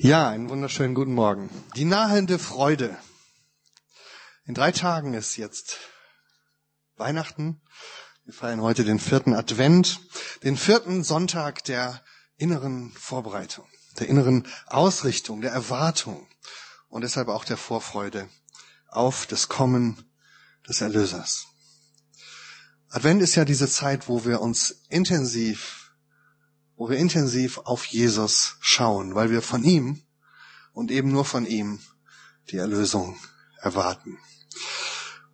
Ja, einen wunderschönen guten Morgen. Die nahende Freude. In drei Tagen ist jetzt Weihnachten. Wir feiern heute den vierten Advent, den vierten Sonntag der inneren Vorbereitung, der inneren Ausrichtung, der Erwartung und deshalb auch der Vorfreude auf das Kommen des Erlösers. Advent ist ja diese Zeit, wo wir uns intensiv wo wir intensiv auf Jesus schauen, weil wir von ihm und eben nur von ihm die Erlösung erwarten.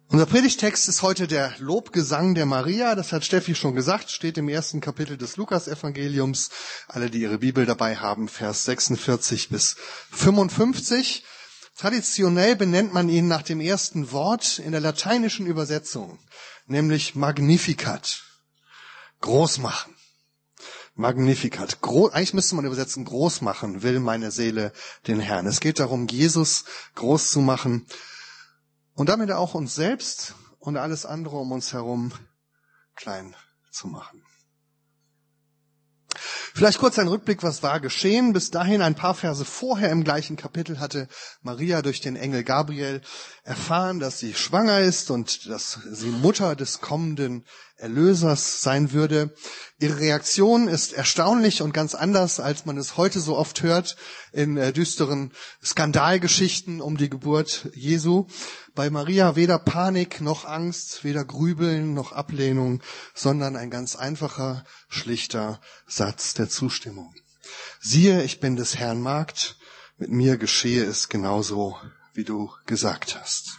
Unser Predigtext ist heute der Lobgesang der Maria. Das hat Steffi schon gesagt, steht im ersten Kapitel des Lukas-Evangeliums. Alle, die ihre Bibel dabei haben, Vers 46 bis 55. Traditionell benennt man ihn nach dem ersten Wort in der lateinischen Übersetzung, nämlich Magnificat. Groß machen. Magnificat. Gro Eigentlich müsste man übersetzen, groß machen will meine Seele den Herrn. Es geht darum, Jesus groß zu machen und damit auch uns selbst und alles andere um uns herum klein zu machen. Vielleicht kurz ein Rückblick, was war geschehen. Bis dahin, ein paar Verse vorher im gleichen Kapitel hatte Maria durch den Engel Gabriel erfahren, dass sie schwanger ist und dass sie Mutter des kommenden Erlösers sein würde. Ihre Reaktion ist erstaunlich und ganz anders, als man es heute so oft hört in äh, düsteren Skandalgeschichten um die Geburt Jesu. Bei Maria weder Panik noch Angst, weder Grübeln noch Ablehnung, sondern ein ganz einfacher, schlichter Satz der Zustimmung. Siehe, ich bin des Herrn Magd, mit mir geschehe es genauso, wie du gesagt hast.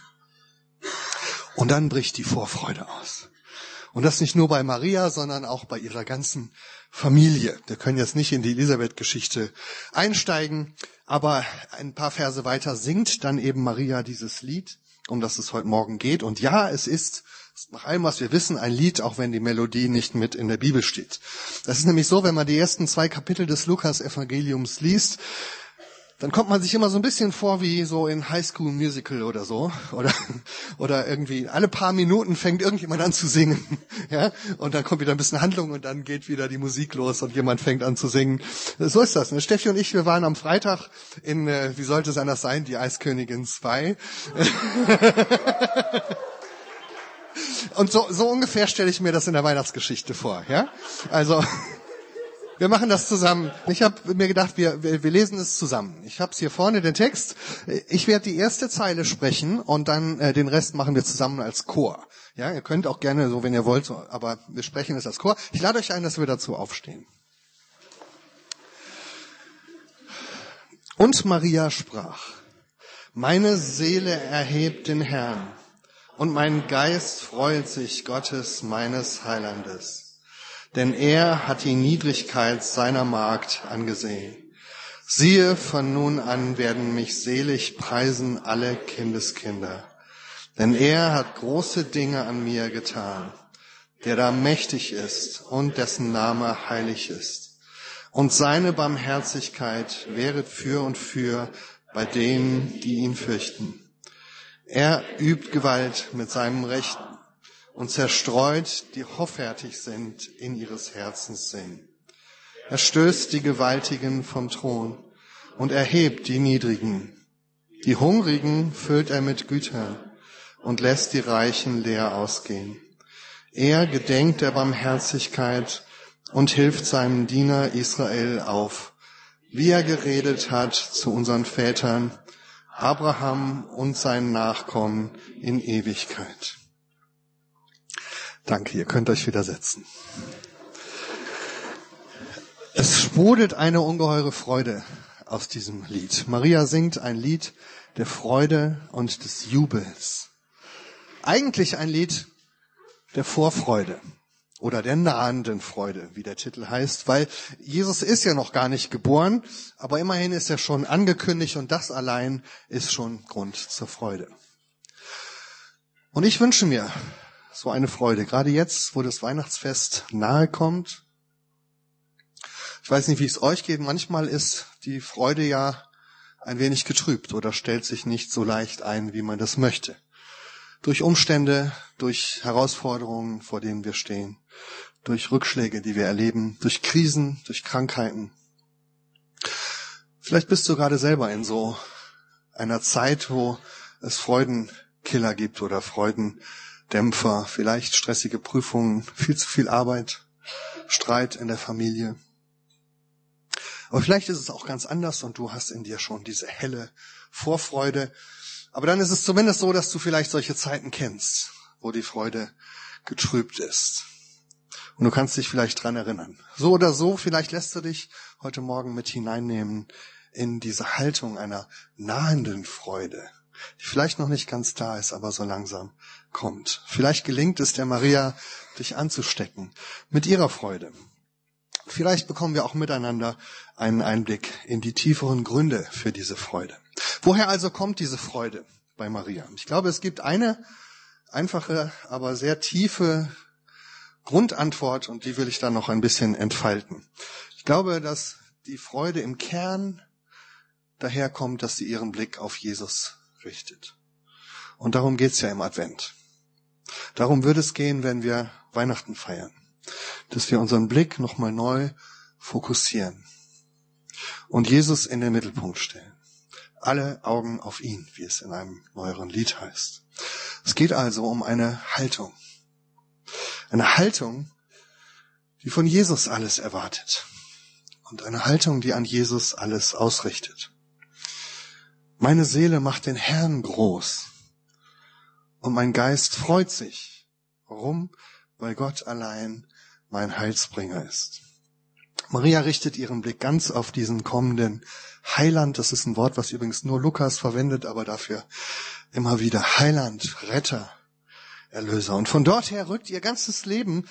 Und dann bricht die Vorfreude aus. Und das nicht nur bei Maria, sondern auch bei ihrer ganzen Familie. Wir können jetzt nicht in die Elisabeth-Geschichte einsteigen, aber ein paar Verse weiter singt dann eben Maria dieses Lied, um das es heute Morgen geht. Und ja, es ist nach allem, was wir wissen, ein Lied, auch wenn die Melodie nicht mit in der Bibel steht. Das ist nämlich so, wenn man die ersten zwei Kapitel des Lukas-Evangeliums liest, dann kommt man sich immer so ein bisschen vor wie so in High School Musical oder so oder oder irgendwie alle paar Minuten fängt irgendjemand an zu singen, ja und dann kommt wieder ein bisschen Handlung und dann geht wieder die Musik los und jemand fängt an zu singen. So ist das. Ne? Steffi und ich, wir waren am Freitag in äh, wie sollte es anders sein, die Eiskönigin 2. und so so ungefähr stelle ich mir das in der Weihnachtsgeschichte vor, ja also wir machen das zusammen. Ich habe mir gedacht, wir, wir, wir lesen es zusammen. Ich habe hier vorne den Text. Ich werde die erste Zeile sprechen und dann äh, den Rest machen wir zusammen als Chor. Ja, ihr könnt auch gerne so, wenn ihr wollt, so, aber wir sprechen es als Chor. Ich lade euch ein, dass wir dazu aufstehen. Und Maria sprach, meine Seele erhebt den Herrn und mein Geist freut sich Gottes meines Heilandes denn er hat die Niedrigkeit seiner Magd angesehen. Siehe, von nun an werden mich selig preisen alle Kindeskinder, denn er hat große Dinge an mir getan, der da mächtig ist und dessen Name heilig ist. Und seine Barmherzigkeit wäret für und für bei denen, die ihn fürchten. Er übt Gewalt mit seinem Recht und zerstreut, die hoffärtig sind in ihres Herzens Sinn. Er stößt die Gewaltigen vom Thron und erhebt die Niedrigen. Die Hungrigen füllt er mit Gütern und lässt die Reichen leer ausgehen. Er gedenkt der Barmherzigkeit und hilft seinem Diener Israel auf, wie er geredet hat zu unseren Vätern, Abraham und seinen Nachkommen in Ewigkeit. Danke, ihr könnt euch wieder setzen. Es sprudelt eine ungeheure Freude aus diesem Lied. Maria singt ein Lied der Freude und des Jubels. Eigentlich ein Lied der Vorfreude oder der nahenden Freude, wie der Titel heißt, weil Jesus ist ja noch gar nicht geboren, aber immerhin ist er schon angekündigt und das allein ist schon Grund zur Freude. Und ich wünsche mir, so eine Freude. Gerade jetzt, wo das Weihnachtsfest nahe kommt. Ich weiß nicht, wie es euch geht. Manchmal ist die Freude ja ein wenig getrübt oder stellt sich nicht so leicht ein, wie man das möchte. Durch Umstände, durch Herausforderungen, vor denen wir stehen, durch Rückschläge, die wir erleben, durch Krisen, durch Krankheiten. Vielleicht bist du gerade selber in so einer Zeit, wo es Freudenkiller gibt oder Freudendämpfer, vielleicht stressige Prüfungen, viel zu viel Arbeit, Streit in der Familie. Aber vielleicht ist es auch ganz anders und du hast in dir schon diese helle Vorfreude. Aber dann ist es zumindest so, dass du vielleicht solche Zeiten kennst, wo die Freude getrübt ist. Und du kannst dich vielleicht dran erinnern. So oder so, vielleicht lässt du dich heute Morgen mit hineinnehmen in diese Haltung einer nahenden Freude, die vielleicht noch nicht ganz da ist, aber so langsam kommt. Vielleicht gelingt es der Maria, dich anzustecken mit ihrer Freude. Vielleicht bekommen wir auch miteinander einen Einblick in die tieferen Gründe für diese Freude. Woher also kommt diese Freude bei Maria? Ich glaube, es gibt eine einfache, aber sehr tiefe Grundantwort und die will ich dann noch ein bisschen entfalten. Ich glaube, dass die Freude im Kern daherkommt, dass sie ihren Blick auf Jesus richtet. Und darum geht's ja im Advent. Darum würde es gehen, wenn wir Weihnachten feiern, dass wir unseren Blick nochmal neu fokussieren und Jesus in den Mittelpunkt stellen. Alle Augen auf ihn, wie es in einem neueren Lied heißt. Es geht also um eine Haltung. Eine Haltung, die von Jesus alles erwartet. Und eine Haltung, die an Jesus alles ausrichtet. Meine Seele macht den Herrn groß. Und mein Geist freut sich. Warum? Weil Gott allein mein Heilsbringer ist. Maria richtet ihren Blick ganz auf diesen kommenden Heiland. Das ist ein Wort, was übrigens nur Lukas verwendet, aber dafür immer wieder Heiland, Retter, Erlöser. Und von dort her rückt ihr ganzes Leben,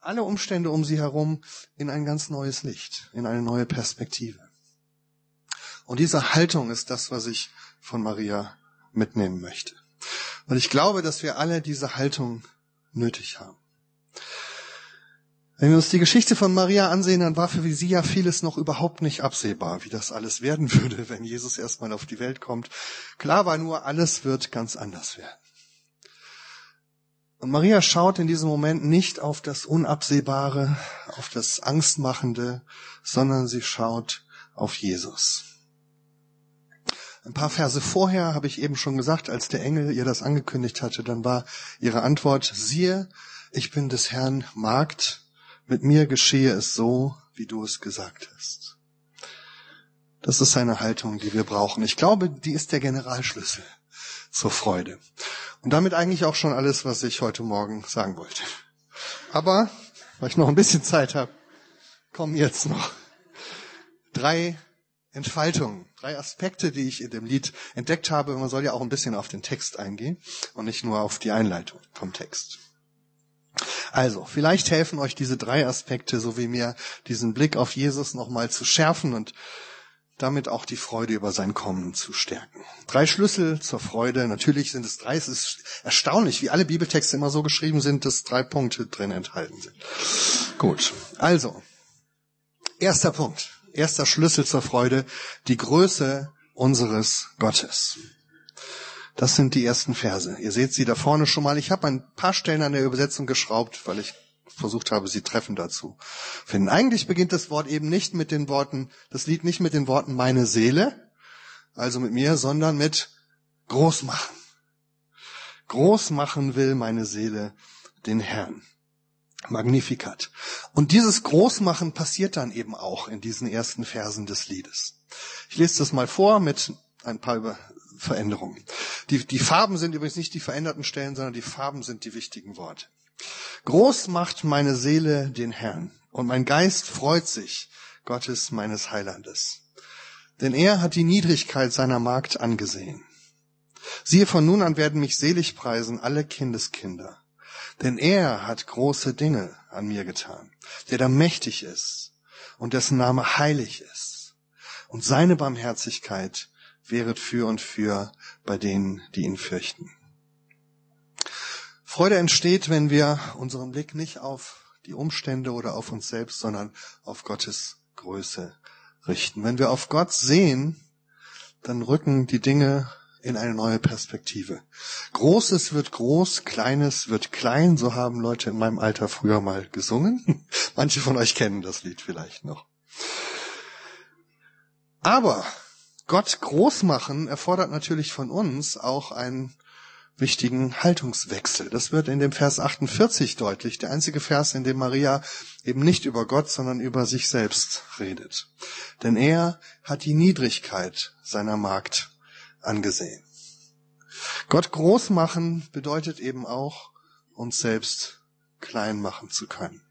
alle Umstände um sie herum, in ein ganz neues Licht, in eine neue Perspektive. Und diese Haltung ist das, was ich von Maria mitnehmen möchte. Und ich glaube, dass wir alle diese Haltung nötig haben. Wenn wir uns die Geschichte von Maria ansehen, dann war für sie ja vieles noch überhaupt nicht absehbar, wie das alles werden würde, wenn Jesus erstmal auf die Welt kommt. Klar war nur, alles wird ganz anders werden. Und Maria schaut in diesem Moment nicht auf das Unabsehbare, auf das Angstmachende, sondern sie schaut auf Jesus. Ein paar Verse vorher habe ich eben schon gesagt, als der Engel ihr das angekündigt hatte, dann war ihre Antwort, siehe, ich bin des Herrn Magd, mit mir geschehe es so, wie du es gesagt hast. Das ist eine Haltung, die wir brauchen. Ich glaube, die ist der Generalschlüssel zur Freude. Und damit eigentlich auch schon alles, was ich heute Morgen sagen wollte. Aber, weil ich noch ein bisschen Zeit habe, kommen jetzt noch drei Entfaltungen, drei Aspekte, die ich in dem Lied entdeckt habe. Man soll ja auch ein bisschen auf den Text eingehen und nicht nur auf die Einleitung vom Text. Also, vielleicht helfen euch diese drei Aspekte, so wie mir, diesen Blick auf Jesus nochmal zu schärfen und damit auch die Freude über sein Kommen zu stärken. Drei Schlüssel zur Freude. Natürlich sind es drei. Es ist erstaunlich, wie alle Bibeltexte immer so geschrieben sind, dass drei Punkte drin enthalten sind. Gut. Also, erster Punkt. Erster Schlüssel zur Freude. Die Größe unseres Gottes. Das sind die ersten Verse. Ihr seht sie da vorne schon mal. Ich habe ein paar Stellen an der Übersetzung geschraubt, weil ich versucht habe, sie treffend zu finden. Eigentlich beginnt das Wort eben nicht mit den Worten, das Lied nicht mit den Worten meine Seele, also mit mir, sondern mit Großmachen. Großmachen will meine Seele den Herrn. Magnificat. Und dieses Großmachen passiert dann eben auch in diesen ersten Versen des Liedes. Ich lese das mal vor mit ein paar Veränderungen. Die, die Farben sind übrigens nicht die veränderten Stellen, sondern die Farben sind die wichtigen Worte. Groß macht meine Seele den Herrn und mein Geist freut sich Gottes meines Heilandes. Denn er hat die Niedrigkeit seiner Magd angesehen. Siehe, von nun an werden mich selig preisen alle Kindeskinder. Denn er hat große Dinge an mir getan, der da mächtig ist und dessen Name heilig ist. Und seine Barmherzigkeit wäret für und für bei denen, die ihn fürchten. Freude entsteht, wenn wir unseren Blick nicht auf die Umstände oder auf uns selbst, sondern auf Gottes Größe richten. Wenn wir auf Gott sehen, dann rücken die Dinge in eine neue Perspektive. Großes wird groß, Kleines wird klein, so haben Leute in meinem Alter früher mal gesungen. Manche von euch kennen das Lied vielleicht noch. Aber Gott groß machen erfordert natürlich von uns auch einen wichtigen Haltungswechsel. Das wird in dem Vers 48 deutlich, der einzige Vers, in dem Maria eben nicht über Gott, sondern über sich selbst redet. Denn er hat die Niedrigkeit seiner Magd angesehen. Gott groß machen bedeutet eben auch, uns selbst klein machen zu können.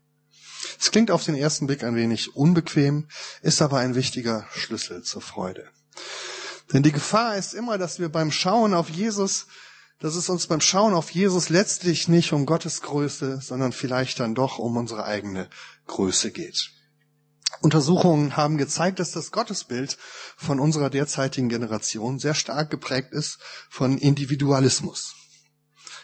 Es klingt auf den ersten Blick ein wenig unbequem, ist aber ein wichtiger Schlüssel zur Freude. Denn die Gefahr ist immer, dass wir beim Schauen auf Jesus, dass es uns beim Schauen auf Jesus letztlich nicht um Gottes Größe, sondern vielleicht dann doch um unsere eigene Größe geht. Untersuchungen haben gezeigt, dass das Gottesbild von unserer derzeitigen Generation sehr stark geprägt ist von Individualismus.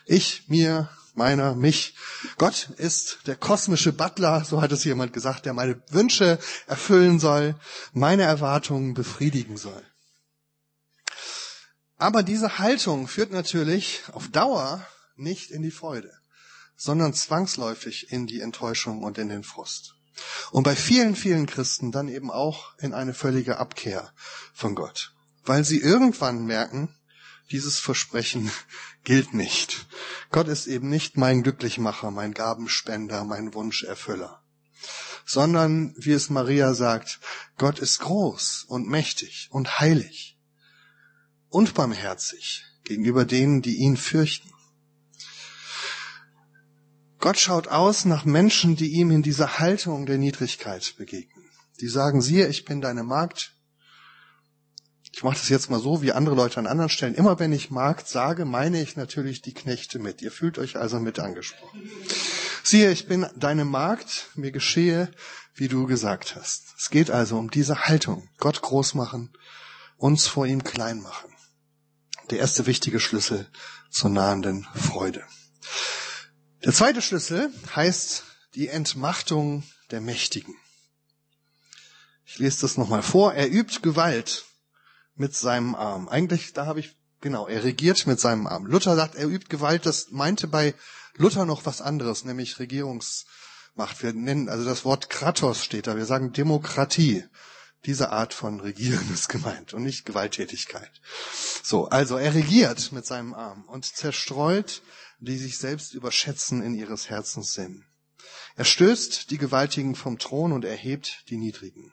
Ich, mir, meiner, mich. Gott ist der kosmische Butler, so hat es jemand gesagt, der meine Wünsche erfüllen soll, meine Erwartungen befriedigen soll. Aber diese Haltung führt natürlich auf Dauer nicht in die Freude, sondern zwangsläufig in die Enttäuschung und in den Frust. Und bei vielen, vielen Christen dann eben auch in eine völlige Abkehr von Gott, weil sie irgendwann merken, dieses Versprechen gilt nicht. Gott ist eben nicht mein Glücklichmacher, mein Gabenspender, mein Wunscherfüller, sondern, wie es Maria sagt, Gott ist groß und mächtig und heilig und barmherzig gegenüber denen, die ihn fürchten. Gott schaut aus nach Menschen, die ihm in dieser Haltung der Niedrigkeit begegnen. Die sagen, siehe, ich bin deine Magd, ich mache das jetzt mal so, wie andere Leute an anderen Stellen. Immer wenn ich Magd sage, meine ich natürlich die Knechte mit. Ihr fühlt euch also mit angesprochen. Siehe, ich bin deine Magd, mir geschehe, wie du gesagt hast. Es geht also um diese Haltung. Gott groß machen, uns vor ihm klein machen. Der erste wichtige Schlüssel zur nahenden Freude. Der zweite Schlüssel heißt die Entmachtung der Mächtigen. Ich lese das nochmal vor. Er übt Gewalt mit seinem Arm. Eigentlich, da habe ich, genau, er regiert mit seinem Arm. Luther sagt, er übt Gewalt, das meinte bei Luther noch was anderes, nämlich Regierungsmacht. Wir nennen, also das Wort Kratos steht da, wir sagen Demokratie. Diese Art von Regieren ist gemeint und nicht Gewalttätigkeit. So, also er regiert mit seinem Arm und zerstreut, die sich selbst überschätzen in ihres Herzens Sinn. Er stößt die Gewaltigen vom Thron und erhebt die Niedrigen.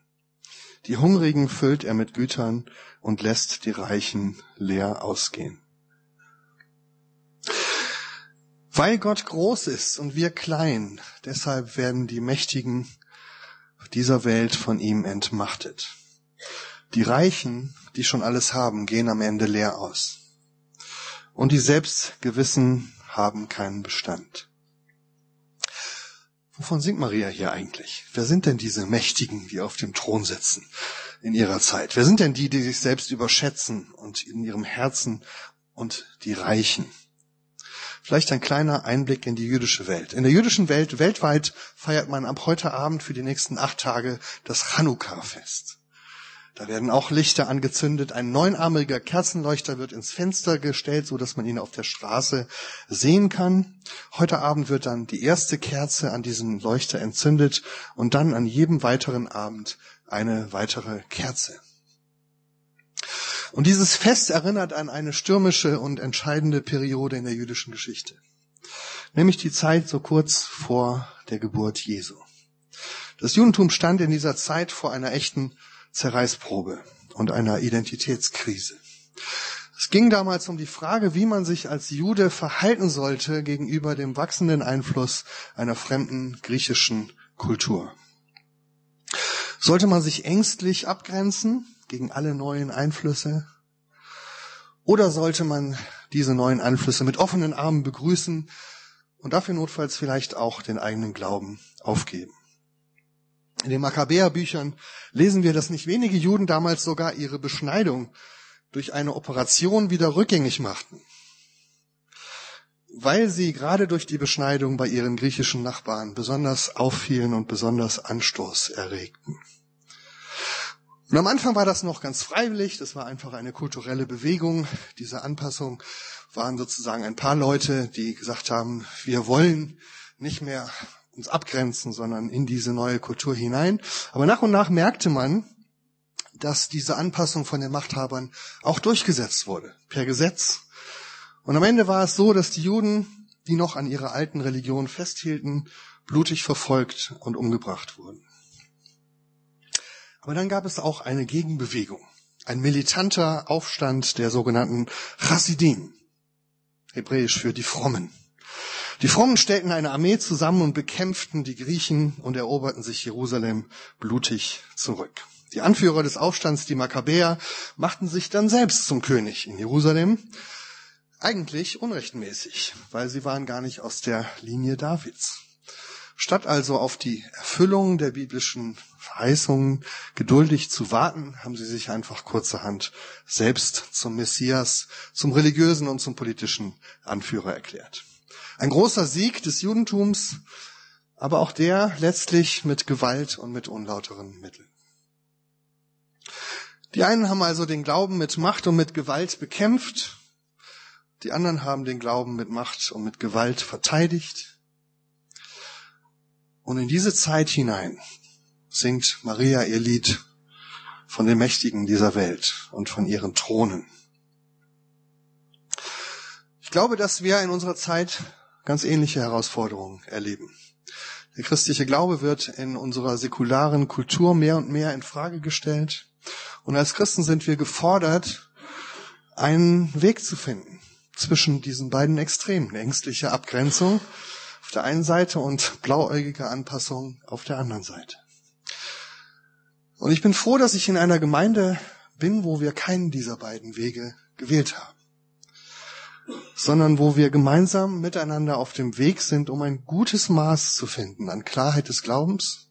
Die Hungrigen füllt er mit Gütern und lässt die Reichen leer ausgehen. Weil Gott groß ist und wir klein, deshalb werden die Mächtigen dieser Welt von ihm entmachtet. Die Reichen, die schon alles haben, gehen am Ende leer aus. Und die Selbstgewissen haben keinen Bestand. Wovon singt Maria hier eigentlich? Wer sind denn diese Mächtigen, die auf dem Thron sitzen in ihrer Zeit? Wer sind denn die, die sich selbst überschätzen und in ihrem Herzen und die Reichen? Vielleicht ein kleiner Einblick in die jüdische Welt. In der jüdischen Welt weltweit feiert man ab heute Abend für die nächsten acht Tage das Chanukka-Fest. Da werden auch Lichter angezündet. Ein neunarmiger Kerzenleuchter wird ins Fenster gestellt, so dass man ihn auf der Straße sehen kann. Heute Abend wird dann die erste Kerze an diesem Leuchter entzündet und dann an jedem weiteren Abend eine weitere Kerze. Und dieses Fest erinnert an eine stürmische und entscheidende Periode in der jüdischen Geschichte. Nämlich die Zeit so kurz vor der Geburt Jesu. Das Judentum stand in dieser Zeit vor einer echten Zerreißprobe und einer Identitätskrise. Es ging damals um die Frage, wie man sich als Jude verhalten sollte gegenüber dem wachsenden Einfluss einer fremden griechischen Kultur. Sollte man sich ängstlich abgrenzen gegen alle neuen Einflüsse? Oder sollte man diese neuen Einflüsse mit offenen Armen begrüßen und dafür notfalls vielleicht auch den eigenen Glauben aufgeben? In den Makkabäerbüchern lesen wir, dass nicht wenige Juden damals sogar ihre Beschneidung durch eine Operation wieder rückgängig machten, weil sie gerade durch die Beschneidung bei ihren griechischen Nachbarn besonders auffielen und besonders Anstoß erregten. Und am Anfang war das noch ganz freiwillig, das war einfach eine kulturelle Bewegung. Diese Anpassung waren sozusagen ein paar Leute, die gesagt haben, wir wollen nicht mehr uns abgrenzen, sondern in diese neue Kultur hinein. Aber nach und nach merkte man, dass diese Anpassung von den Machthabern auch durchgesetzt wurde, per Gesetz. Und am Ende war es so, dass die Juden, die noch an ihrer alten Religion festhielten, blutig verfolgt und umgebracht wurden. Aber dann gab es auch eine Gegenbewegung, ein militanter Aufstand der sogenannten Chassidim, hebräisch für die Frommen. Die Frommen stellten eine Armee zusammen und bekämpften die Griechen und eroberten sich Jerusalem blutig zurück. Die Anführer des Aufstands, die Makkabäer, machten sich dann selbst zum König in Jerusalem. Eigentlich unrechtmäßig, weil sie waren gar nicht aus der Linie Davids. Statt also auf die Erfüllung der biblischen Verheißungen geduldig zu warten, haben sie sich einfach kurzerhand selbst zum Messias, zum religiösen und zum politischen Anführer erklärt. Ein großer Sieg des Judentums, aber auch der letztlich mit Gewalt und mit unlauteren Mitteln. Die einen haben also den Glauben mit Macht und mit Gewalt bekämpft, die anderen haben den Glauben mit Macht und mit Gewalt verteidigt. Und in diese Zeit hinein singt Maria ihr Lied von den Mächtigen dieser Welt und von ihren Thronen. Ich glaube, dass wir in unserer Zeit ganz ähnliche Herausforderungen erleben. Der christliche Glaube wird in unserer säkularen Kultur mehr und mehr in Frage gestellt. Und als Christen sind wir gefordert, einen Weg zu finden zwischen diesen beiden Extremen, ängstliche Abgrenzung auf der einen Seite und blauäugige Anpassung auf der anderen Seite. Und ich bin froh, dass ich in einer Gemeinde bin, wo wir keinen dieser beiden Wege gewählt haben sondern wo wir gemeinsam miteinander auf dem Weg sind, um ein gutes Maß zu finden an Klarheit des Glaubens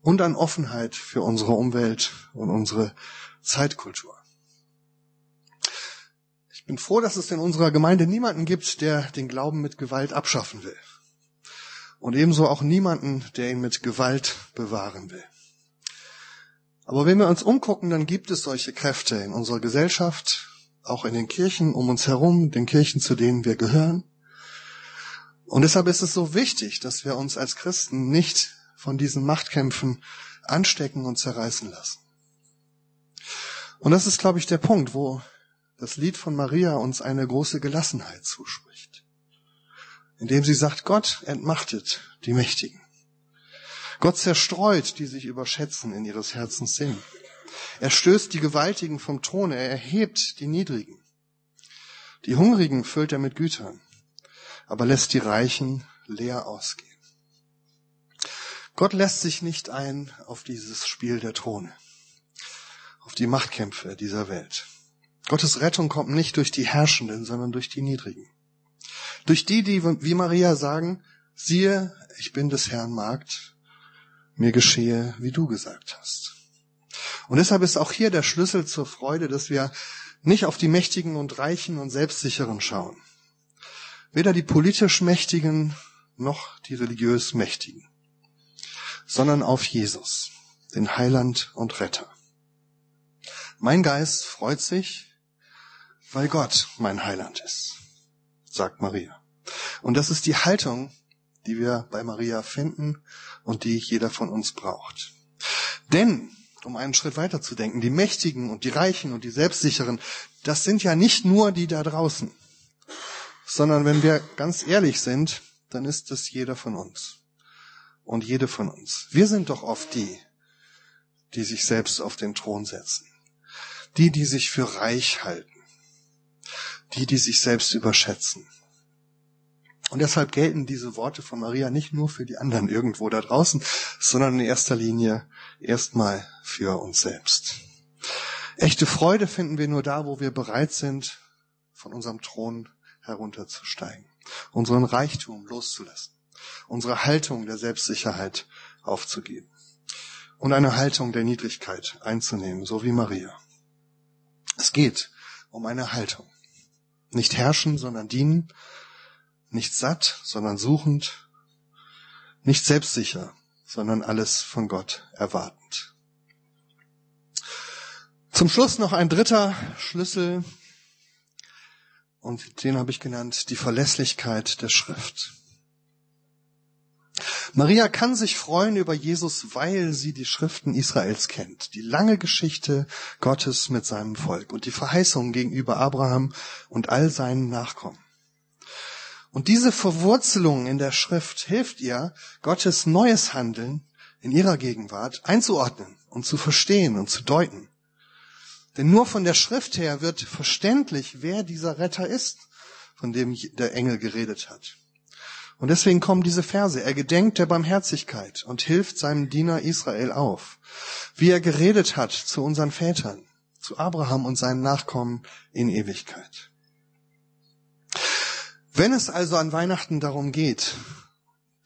und an Offenheit für unsere Umwelt und unsere Zeitkultur. Ich bin froh, dass es in unserer Gemeinde niemanden gibt, der den Glauben mit Gewalt abschaffen will. Und ebenso auch niemanden, der ihn mit Gewalt bewahren will. Aber wenn wir uns umgucken, dann gibt es solche Kräfte in unserer Gesellschaft, auch in den Kirchen um uns herum, den Kirchen, zu denen wir gehören. Und deshalb ist es so wichtig, dass wir uns als Christen nicht von diesen Machtkämpfen anstecken und zerreißen lassen. Und das ist, glaube ich, der Punkt, wo das Lied von Maria uns eine große Gelassenheit zuspricht. Indem sie sagt, Gott entmachtet die Mächtigen. Gott zerstreut, die sich überschätzen in ihres Herzens Sinn. Er stößt die Gewaltigen vom Throne, er erhebt die Niedrigen. Die Hungrigen füllt er mit Gütern, aber lässt die Reichen leer ausgehen. Gott lässt sich nicht ein auf dieses Spiel der Throne, auf die Machtkämpfe dieser Welt. Gottes Rettung kommt nicht durch die Herrschenden, sondern durch die Niedrigen. Durch die, die wie Maria sagen, siehe, ich bin des Herrn Magd, mir geschehe, wie du gesagt hast. Und deshalb ist auch hier der Schlüssel zur Freude, dass wir nicht auf die Mächtigen und Reichen und Selbstsicheren schauen. Weder die politisch Mächtigen noch die religiös Mächtigen, sondern auf Jesus, den Heiland und Retter. Mein Geist freut sich, weil Gott mein Heiland ist, sagt Maria. Und das ist die Haltung, die wir bei Maria finden und die jeder von uns braucht. Denn um einen Schritt weiter zu denken. Die Mächtigen und die Reichen und die Selbstsicheren, das sind ja nicht nur die da draußen, sondern wenn wir ganz ehrlich sind, dann ist es jeder von uns und jede von uns. Wir sind doch oft die, die sich selbst auf den Thron setzen, die, die sich für reich halten, die, die sich selbst überschätzen. Und deshalb gelten diese Worte von Maria nicht nur für die anderen irgendwo da draußen, sondern in erster Linie erstmal für uns selbst. Echte Freude finden wir nur da, wo wir bereit sind, von unserem Thron herunterzusteigen, unseren Reichtum loszulassen, unsere Haltung der Selbstsicherheit aufzugeben und eine Haltung der Niedrigkeit einzunehmen, so wie Maria. Es geht um eine Haltung. Nicht herrschen, sondern dienen, nicht satt, sondern suchend, nicht selbstsicher, sondern alles von Gott erwartend. Zum Schluss noch ein dritter Schlüssel, und den habe ich genannt, die Verlässlichkeit der Schrift. Maria kann sich freuen über Jesus, weil sie die Schriften Israels kennt, die lange Geschichte Gottes mit seinem Volk und die Verheißungen gegenüber Abraham und all seinen Nachkommen. Und diese Verwurzelung in der Schrift hilft ihr, Gottes neues Handeln in ihrer Gegenwart einzuordnen und zu verstehen und zu deuten. Denn nur von der Schrift her wird verständlich, wer dieser Retter ist, von dem der Engel geredet hat. Und deswegen kommen diese Verse. Er gedenkt der Barmherzigkeit und hilft seinem Diener Israel auf, wie er geredet hat zu unseren Vätern, zu Abraham und seinen Nachkommen in Ewigkeit. Wenn es also an Weihnachten darum geht,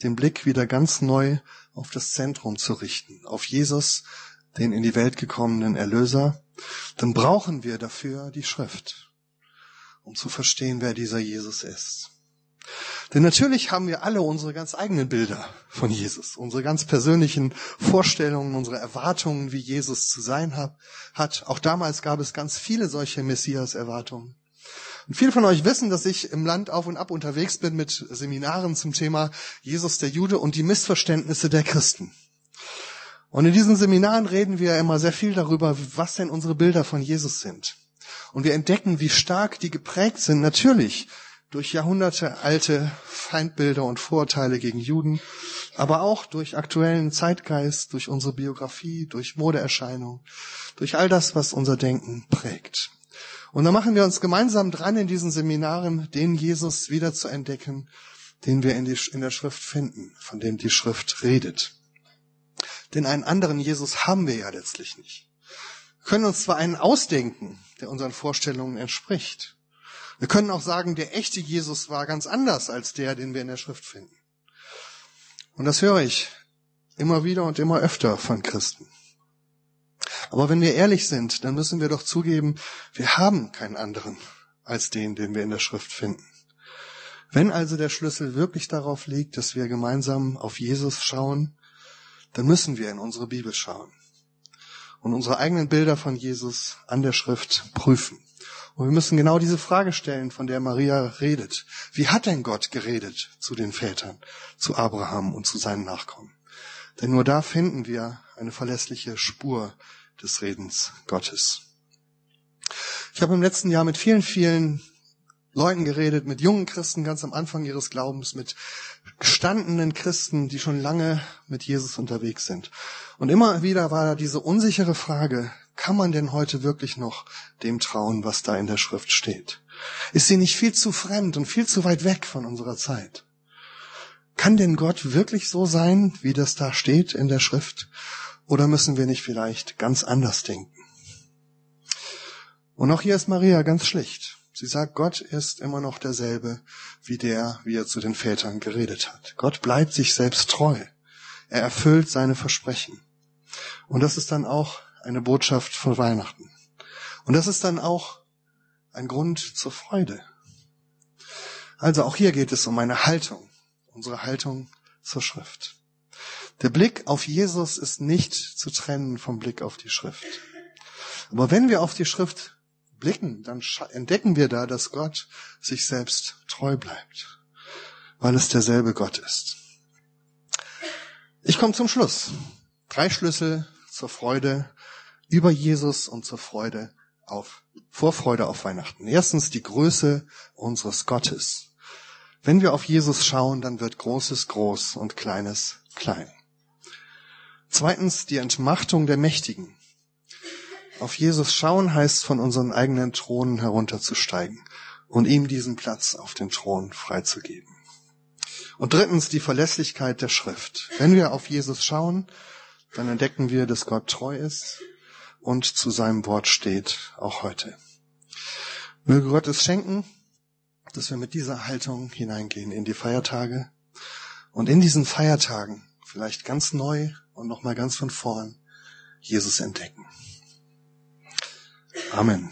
den Blick wieder ganz neu auf das Zentrum zu richten, auf Jesus, den in die Welt gekommenen Erlöser, dann brauchen wir dafür die Schrift, um zu verstehen, wer dieser Jesus ist. Denn natürlich haben wir alle unsere ganz eigenen Bilder von Jesus, unsere ganz persönlichen Vorstellungen, unsere Erwartungen, wie Jesus zu sein hat. Auch damals gab es ganz viele solche Messias-Erwartungen. Und viele von euch wissen, dass ich im Land auf und ab unterwegs bin mit Seminaren zum Thema Jesus der Jude und die Missverständnisse der Christen. Und in diesen Seminaren reden wir immer sehr viel darüber, was denn unsere Bilder von Jesus sind. Und wir entdecken, wie stark die geprägt sind, natürlich durch Jahrhunderte alte Feindbilder und Vorurteile gegen Juden, aber auch durch aktuellen Zeitgeist, durch unsere Biografie, durch Modeerscheinungen, durch all das, was unser Denken prägt. Und da machen wir uns gemeinsam dran, in diesen Seminaren den Jesus wieder zu entdecken, den wir in, die, in der Schrift finden, von dem die Schrift redet. Denn einen anderen Jesus haben wir ja letztlich nicht. Wir können uns zwar einen ausdenken, der unseren Vorstellungen entspricht. Wir können auch sagen, der echte Jesus war ganz anders als der, den wir in der Schrift finden. Und das höre ich immer wieder und immer öfter von Christen. Aber wenn wir ehrlich sind, dann müssen wir doch zugeben, wir haben keinen anderen als den, den wir in der Schrift finden. Wenn also der Schlüssel wirklich darauf liegt, dass wir gemeinsam auf Jesus schauen, dann müssen wir in unsere Bibel schauen und unsere eigenen Bilder von Jesus an der Schrift prüfen. Und wir müssen genau diese Frage stellen, von der Maria redet. Wie hat denn Gott geredet zu den Vätern, zu Abraham und zu seinen Nachkommen? Denn nur da finden wir eine verlässliche Spur des Redens Gottes. Ich habe im letzten Jahr mit vielen, vielen Leuten geredet, mit jungen Christen ganz am Anfang ihres Glaubens, mit gestandenen Christen, die schon lange mit Jesus unterwegs sind. Und immer wieder war da diese unsichere Frage, kann man denn heute wirklich noch dem trauen, was da in der Schrift steht? Ist sie nicht viel zu fremd und viel zu weit weg von unserer Zeit? Kann denn Gott wirklich so sein, wie das da steht in der Schrift? Oder müssen wir nicht vielleicht ganz anders denken? Und auch hier ist Maria ganz schlicht. Sie sagt, Gott ist immer noch derselbe wie der, wie er zu den Vätern geredet hat. Gott bleibt sich selbst treu. Er erfüllt seine Versprechen. Und das ist dann auch eine Botschaft von Weihnachten. Und das ist dann auch ein Grund zur Freude. Also auch hier geht es um eine Haltung, unsere Haltung zur Schrift. Der Blick auf Jesus ist nicht zu trennen vom Blick auf die Schrift. Aber wenn wir auf die Schrift blicken, dann entdecken wir da, dass Gott sich selbst treu bleibt, weil es derselbe Gott ist. Ich komme zum Schluss. Drei Schlüssel zur Freude über Jesus und zur Freude auf, Vorfreude auf Weihnachten. Erstens die Größe unseres Gottes. Wenn wir auf Jesus schauen, dann wird Großes groß und Kleines klein. Zweitens die Entmachtung der Mächtigen. Auf Jesus schauen heißt von unseren eigenen Thronen herunterzusteigen und ihm diesen Platz auf dem Thron freizugeben. Und drittens die Verlässlichkeit der Schrift. Wenn wir auf Jesus schauen, dann entdecken wir, dass Gott treu ist und zu seinem Wort steht, auch heute. Möge Gott es schenken, dass wir mit dieser Haltung hineingehen in die Feiertage und in diesen Feiertagen vielleicht ganz neu und nochmal ganz von vorn Jesus entdecken. Amen.